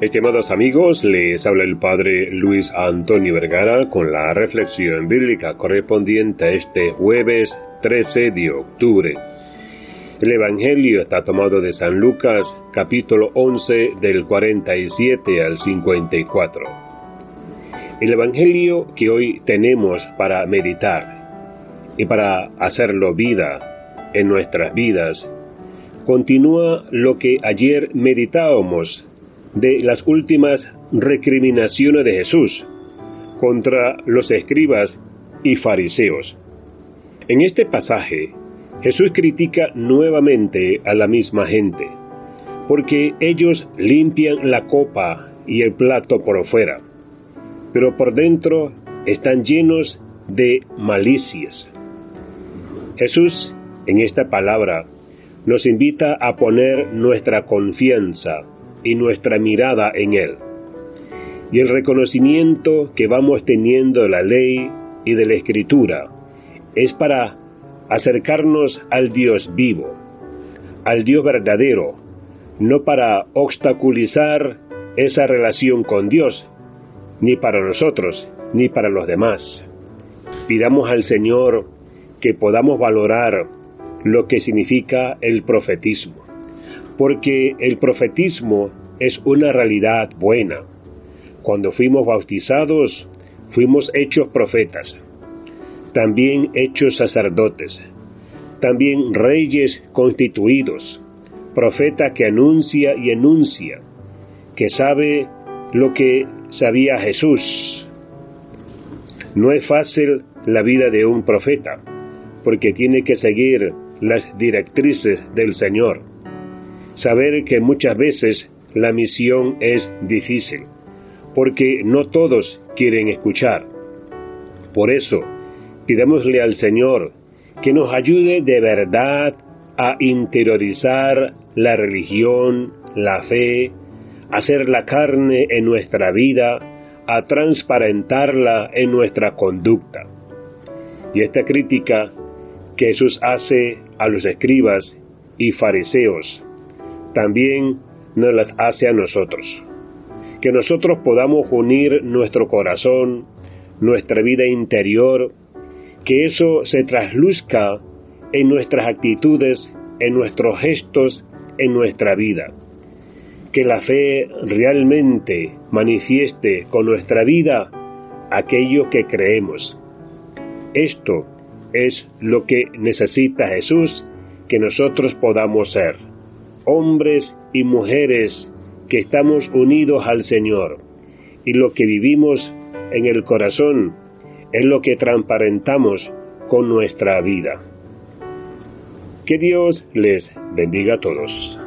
Estimados amigos, les habla el Padre Luis Antonio Vergara con la reflexión bíblica correspondiente a este jueves 13 de octubre. El Evangelio está tomado de San Lucas, capítulo 11, del 47 al 54. El Evangelio que hoy tenemos para meditar y para hacerlo vida en nuestras vidas continúa lo que ayer meditábamos de las últimas recriminaciones de Jesús contra los escribas y fariseos. En este pasaje, Jesús critica nuevamente a la misma gente, porque ellos limpian la copa y el plato por fuera, pero por dentro están llenos de malicias. Jesús, en esta palabra, nos invita a poner nuestra confianza y nuestra mirada en Él. Y el reconocimiento que vamos teniendo de la ley y de la escritura es para acercarnos al Dios vivo, al Dios verdadero, no para obstaculizar esa relación con Dios, ni para nosotros, ni para los demás. Pidamos al Señor que podamos valorar lo que significa el profetismo porque el profetismo es una realidad buena. Cuando fuimos bautizados, fuimos hechos profetas, también hechos sacerdotes, también reyes constituidos, profeta que anuncia y enuncia, que sabe lo que sabía Jesús. No es fácil la vida de un profeta, porque tiene que seguir las directrices del Señor saber que muchas veces la misión es difícil, porque no todos quieren escuchar. Por eso, pidámosle al Señor que nos ayude de verdad a interiorizar la religión, la fe, a hacer la carne en nuestra vida, a transparentarla en nuestra conducta. Y esta crítica que Jesús hace a los escribas y fariseos también nos las hace a nosotros. Que nosotros podamos unir nuestro corazón, nuestra vida interior, que eso se trasluzca en nuestras actitudes, en nuestros gestos, en nuestra vida. Que la fe realmente manifieste con nuestra vida aquello que creemos. Esto es lo que necesita Jesús que nosotros podamos ser hombres y mujeres que estamos unidos al Señor y lo que vivimos en el corazón es lo que transparentamos con nuestra vida. Que Dios les bendiga a todos.